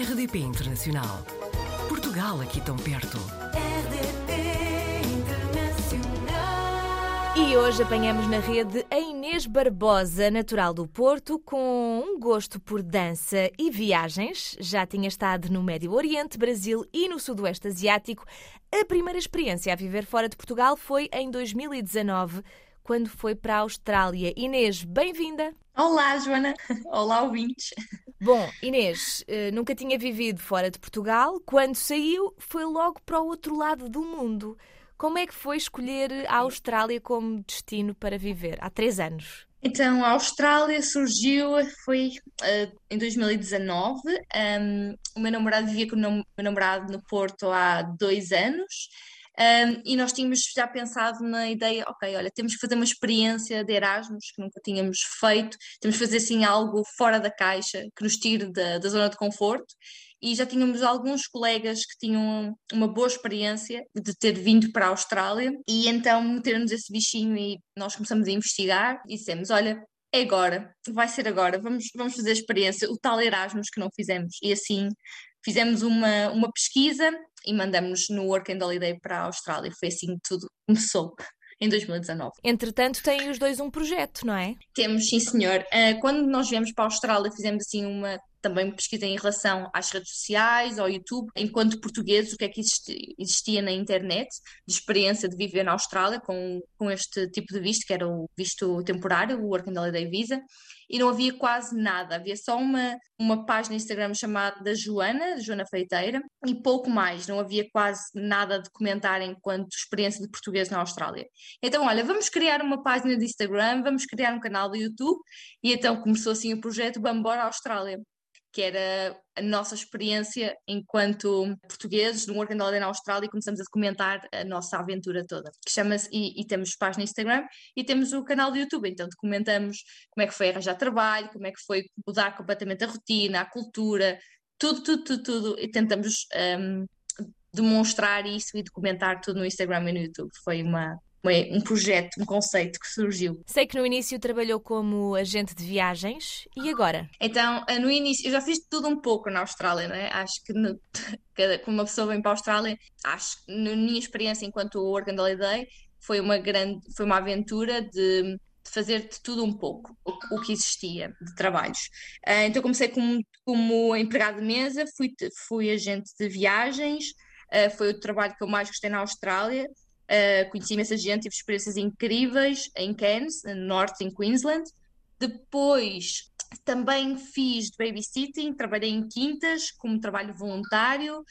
RDP Internacional. Portugal aqui tão perto. RDP Internacional. E hoje apanhamos na rede a Inês Barbosa, natural do Porto, com um gosto por dança e viagens. Já tinha estado no Médio Oriente, Brasil e no Sudoeste Asiático. A primeira experiência a viver fora de Portugal foi em 2019, quando foi para a Austrália. Inês, bem-vinda! Olá, Joana. Olá, ouvintes. Bom, Inês, eh, nunca tinha vivido fora de Portugal. Quando saiu, foi logo para o outro lado do mundo. Como é que foi escolher a Austrália como destino para viver? Há três anos. Então, a Austrália surgiu, foi eh, em 2019. Um, o meu namorado vivia com o meu namorado no Porto há dois anos. Um, e nós tínhamos já pensado na ideia, ok, olha, temos que fazer uma experiência de Erasmus que nunca tínhamos feito, temos que fazer assim algo fora da caixa, que nos tire da, da zona de conforto. E já tínhamos alguns colegas que tinham uma boa experiência de ter vindo para a Austrália, e então meteram-nos esse bichinho e nós começamos a investigar e dissemos: olha, é agora, vai ser agora, vamos, vamos fazer a experiência, o tal Erasmus que não fizemos. E assim fizemos uma, uma pesquisa e mandamos no Work and Holiday para a Austrália. Foi assim que tudo começou. Em 2019. Entretanto, têm os dois um projeto, não é? Temos, sim, senhor. Uh, quando nós viemos para a Austrália, fizemos assim uma também pesquisa em relação às redes sociais, ao YouTube, enquanto portugueses, o que é que existia na internet, de experiência de viver na Austrália com, com este tipo de visto, que era o visto temporário, o Work and Holiday Visa, e não havia quase nada, havia só uma, uma página Instagram chamada Joana, Joana Feiteira, e pouco mais, não havia quase nada de comentar enquanto experiência de português na Austrália. Então, olha, vamos criar uma página de Instagram, vamos criar um canal do YouTube, e então começou assim o projeto Bambora Austrália que era a nossa experiência enquanto portugueses no Work and Holiday na Austrália e começamos a documentar a nossa aventura toda, que chama-se, e, e, temos página no Instagram e temos o canal do YouTube, então documentamos como é que foi arranjar trabalho, como é que foi mudar completamente a rotina, a cultura, tudo, tudo, tudo, tudo, e tentamos um, demonstrar isso e documentar tudo no Instagram e no YouTube. Foi uma, um projeto, um conceito que surgiu. Sei que no início trabalhou como agente de viagens e agora? Então, eh, no início, eu já fiz tudo um pouco na Austrália, né? Acho que no, quando uma pessoa vem para a Austrália, acho que na minha experiência enquanto Work and Holiday foi uma grande, foi uma aventura de, fazer de tudo um pouco, o, que existia de trabalhos. Uh, então comecei como, como empregado de mesa, fui, fui agente de viagens, uh, foi o trabalho que eu mais gostei na Austrália. Uh, conheci imensa gente, tive experiências incríveis em Cairns, no norte, em Queensland. Depois também fiz babysitting, trabalhei em quintas como trabalho voluntário,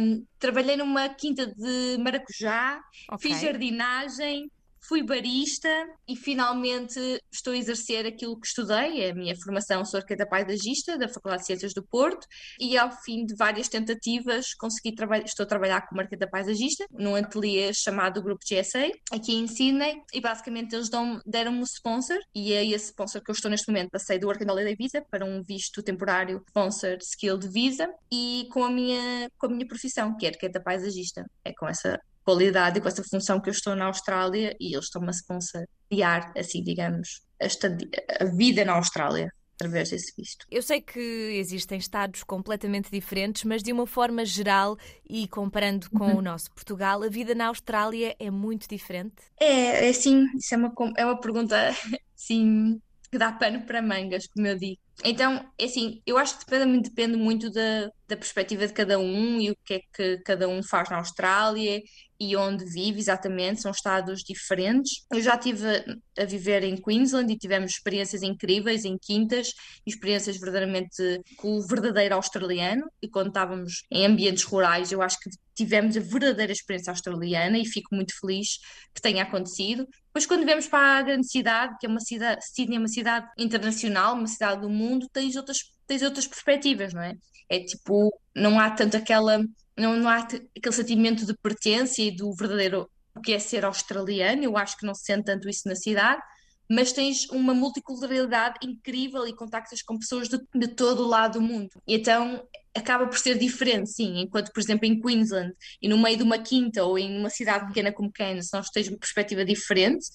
um, trabalhei numa quinta de maracujá, okay. fiz jardinagem, fui barista e finalmente estou a exercer aquilo que estudei, a minha formação sou arquiteta paisagista da Faculdade de Ciências do Porto e ao fim de várias tentativas consegui estou a trabalhar como arquiteta paisagista num ateliê chamado Grupo GSA aqui em Sydney e basicamente eles deram-me um sponsor e é esse sponsor que eu estou neste momento, passei do Work and Holiday Visa para um visto temporário sponsor Skilled Visa e com a minha, com a minha profissão, que é arquiteta paisagista, é com essa qualidade e com essa função que eu estou na Austrália e eles estão-me a sponsorear, assim, digamos, a, a vida na Austrália através desse visto. Eu sei que existem estados completamente diferentes, mas de uma forma geral e comparando com uhum. o nosso Portugal, a vida na Austrália é muito diferente? É, é sim, isso é uma, é uma pergunta, sim, que dá pano para mangas, como eu digo. Então, é assim, eu acho que depende, depende muito da, da perspectiva de cada um e o que é que cada um faz na Austrália e onde vive exatamente, são estados diferentes. Eu já estive a, a viver em Queensland e tivemos experiências incríveis em quintas, experiências verdadeiramente com o verdadeiro australiano, e quando estávamos em ambientes rurais, eu acho que tivemos a verdadeira experiência australiana e fico muito feliz que tenha acontecido. Depois, quando vemos para a grande cidade, que é uma cidade, Sydney é uma cidade internacional, uma cidade do mundo, tens outras, tens outras perspectivas, não é? É tipo, não há tanto aquela, não, não há aquele sentimento de pertença e do verdadeiro o que é ser australiano, eu acho que não se sente tanto isso na cidade, mas tens uma multiculturalidade incrível e contactas com pessoas de, de todo o lado do mundo. E então acaba por ser diferente, sim, enquanto, por exemplo, em Queensland e no meio de uma quinta ou em uma cidade pequena como Cairns, nós tens uma perspectiva diferente,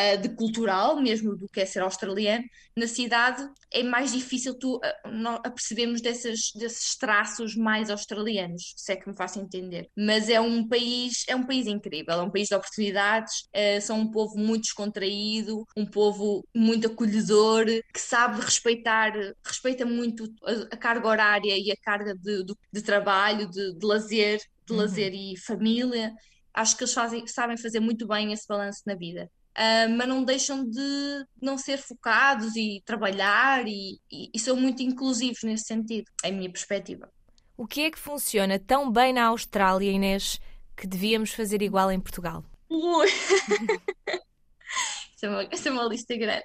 uh, de cultural, mesmo do que é ser australiano, na cidade é mais difícil tu uh, apercebermos desses, desses traços mais australianos, se é que me faço entender. Mas é um país, é um país incrível, é um país de oportunidades, uh, são um povo muito descontraído, um povo muito acolhedor, que sabe respeitar, respeita muito a, a carga horária e a carga de, de, de trabalho, de, de lazer, de uhum. lazer e família acho que eles fazem, sabem fazer muito bem esse balanço na vida uh, mas não deixam de não ser focados e trabalhar e, e, e são muito inclusivos nesse sentido, é a minha perspectiva. O que é que funciona tão bem na Austrália, Inês, que devíamos fazer igual em Portugal? Ui! Essa é, uma, é uma lista grande.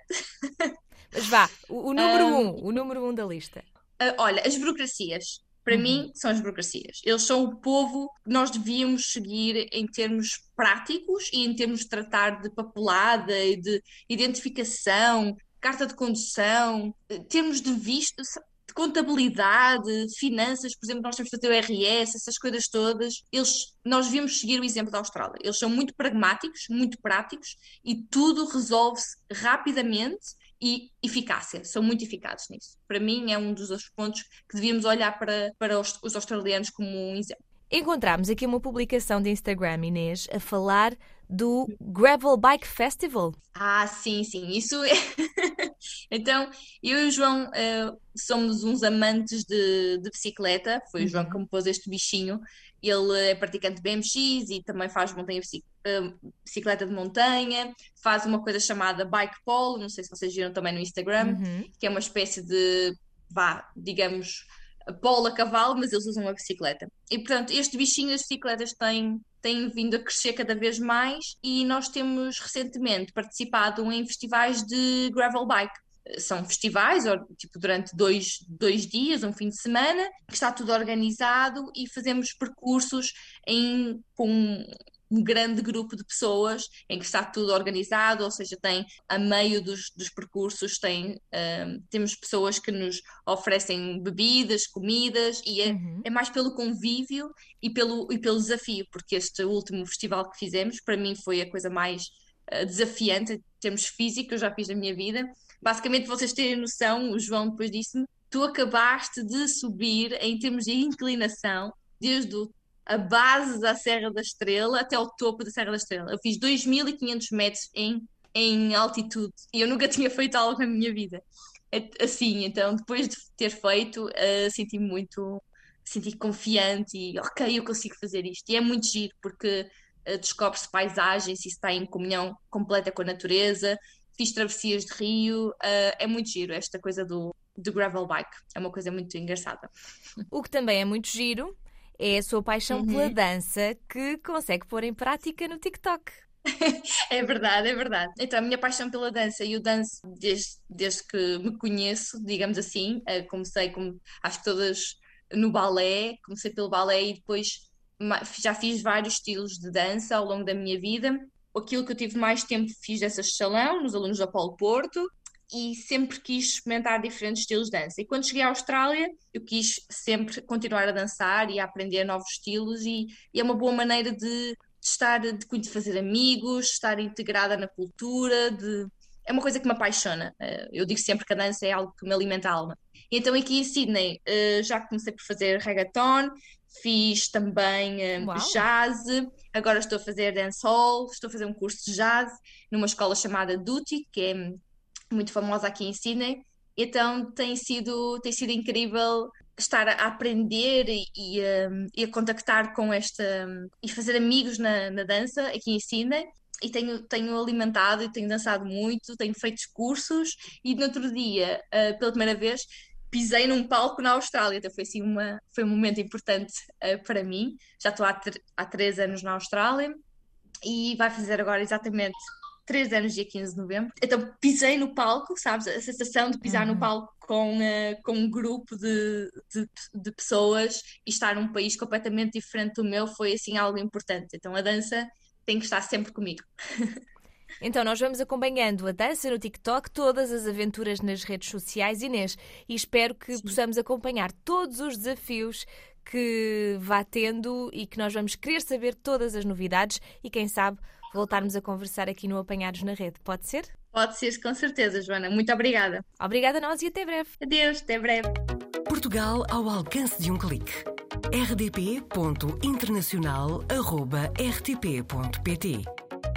Mas vá, o, o número um, um, o número um da lista. Uh, olha, as burocracias. Para uhum. mim, são as burocracias. Eles são o povo que nós devíamos seguir em termos práticos e em termos de tratar de papelada e de identificação, carta de condução, termos de visto, de contabilidade, finanças, por exemplo, nós temos que fazer o RS, essas coisas todas, eles, nós devíamos seguir o exemplo da Austrália. Eles são muito pragmáticos, muito práticos e tudo resolve-se rapidamente e eficácia, são muito eficazes nisso. Para mim é um dos pontos que devíamos olhar para, para os, os australianos como um exemplo. Encontramos aqui uma publicação de Instagram, Inês, a falar do Gravel Bike Festival. Ah, sim, sim, isso é. então, eu e o João uh, somos uns amantes de, de bicicleta. Foi uhum. o João que me pôs este bichinho. Ele é praticante de BMX e também faz montanha, uh, bicicleta de montanha. Faz uma coisa chamada bike polo, não sei se vocês viram também no Instagram, uhum. que é uma espécie de, vá, digamos, polo a cavalo, mas eles usam uma bicicleta. E portanto, este bichinho das bicicletas tem, tem vindo a crescer cada vez mais e nós temos recentemente participado em festivais de gravel bike. São festivais, tipo, durante dois, dois dias, um fim de semana, que está tudo organizado e fazemos percursos em, com um grande grupo de pessoas em que está tudo organizado, ou seja, tem a meio dos, dos percursos tem, um, temos pessoas que nos oferecem bebidas, comidas e é, uhum. é, mais pelo convívio e pelo, e pelo desafio, porque este último festival que fizemos para mim foi a coisa mais uh, desafiante em termos físicos que eu já fiz na minha vida. Basicamente, vocês terem noção, o João depois disse-me, tu acabaste de subir em termos de inclinação desde o a base da Serra da Estrela até ao topo da Serra da Estrela. Eu fiz 2.500 metros em, em altitude e eu nunca tinha feito algo na minha vida. É, assim, então depois de ter feito, uh, senti-me muito, senti confiante e ok, eu consigo fazer isto. E é muito giro porque uh, descobre-se paisagens e está em comunhão completa com a natureza. Fiz travessias de rio, uh, é muito giro esta coisa do, do gravel bike. É uma coisa muito engraçada. O que também é muito giro é a sua paixão uhum. pela dança que consegue pôr em prática no TikTok. é verdade, é verdade. Então, a minha paixão pela dança, eu danço desde, desde que me conheço, digamos assim. Uh, comecei, como acho que todas, no balé, comecei pelo balé e depois já fiz vários estilos de dança ao longo da minha vida. Aquilo que eu tive mais tempo fiz dessa salão, nos alunos do Apolo Porto, e sempre quis experimentar diferentes estilos de dança. E quando cheguei à Austrália, eu quis sempre continuar a dançar e a aprender novos estilos, e, e é uma boa maneira de, de estar, de, de fazer amigos, estar integrada na cultura, de, é uma coisa que me apaixona. Eh, eu digo sempre que a dança é algo que me alimenta a alma. Então aqui em Sydney eh, já comecei por fazer reggaeton, fiz também eh, jazz, agora estou a fazer dancehall, estou a fazer um curso de jazz numa escola chamada Duty, que é muito famosa aqui em Sydney. Então tem sido, tem sido incrível estar a aprender e, e, um, e a contactar com esta um, e fazer amigos na, na, dança aqui em Sydney. E tenho, tenho alimentado e tenho dançado muito, tenho feito cursos e no outro dia, uh, pela primeira vez, pisei num palco na Austrália. Então foi assim uma, foi um momento importante uh, para mim. Já estou há, há três anos na Austrália e vai fazer agora exatamente três anos, dia 15 de novembro. Então pisei no palco, sabes? A sensação de pisar uhum. no palco com, uh, com um grupo de, de, de, pessoas e estar num país completamente diferente do meu foi assim algo importante. Então a dança tem que estar sempre comigo. Então, nós vamos acompanhando a dança no TikTok, todas as aventuras nas redes sociais, Inês, e espero que Sim. possamos acompanhar todos os desafios que vá tendo e que nós vamos querer saber todas as novidades e, quem sabe, voltarmos a conversar aqui no Apanhados na Rede. Pode ser? Pode ser, com certeza, Joana. Muito obrigada. Obrigada a nós e até breve. Adeus, até breve. Portugal ao alcance de um clique. rdp.internacional.rtp.pt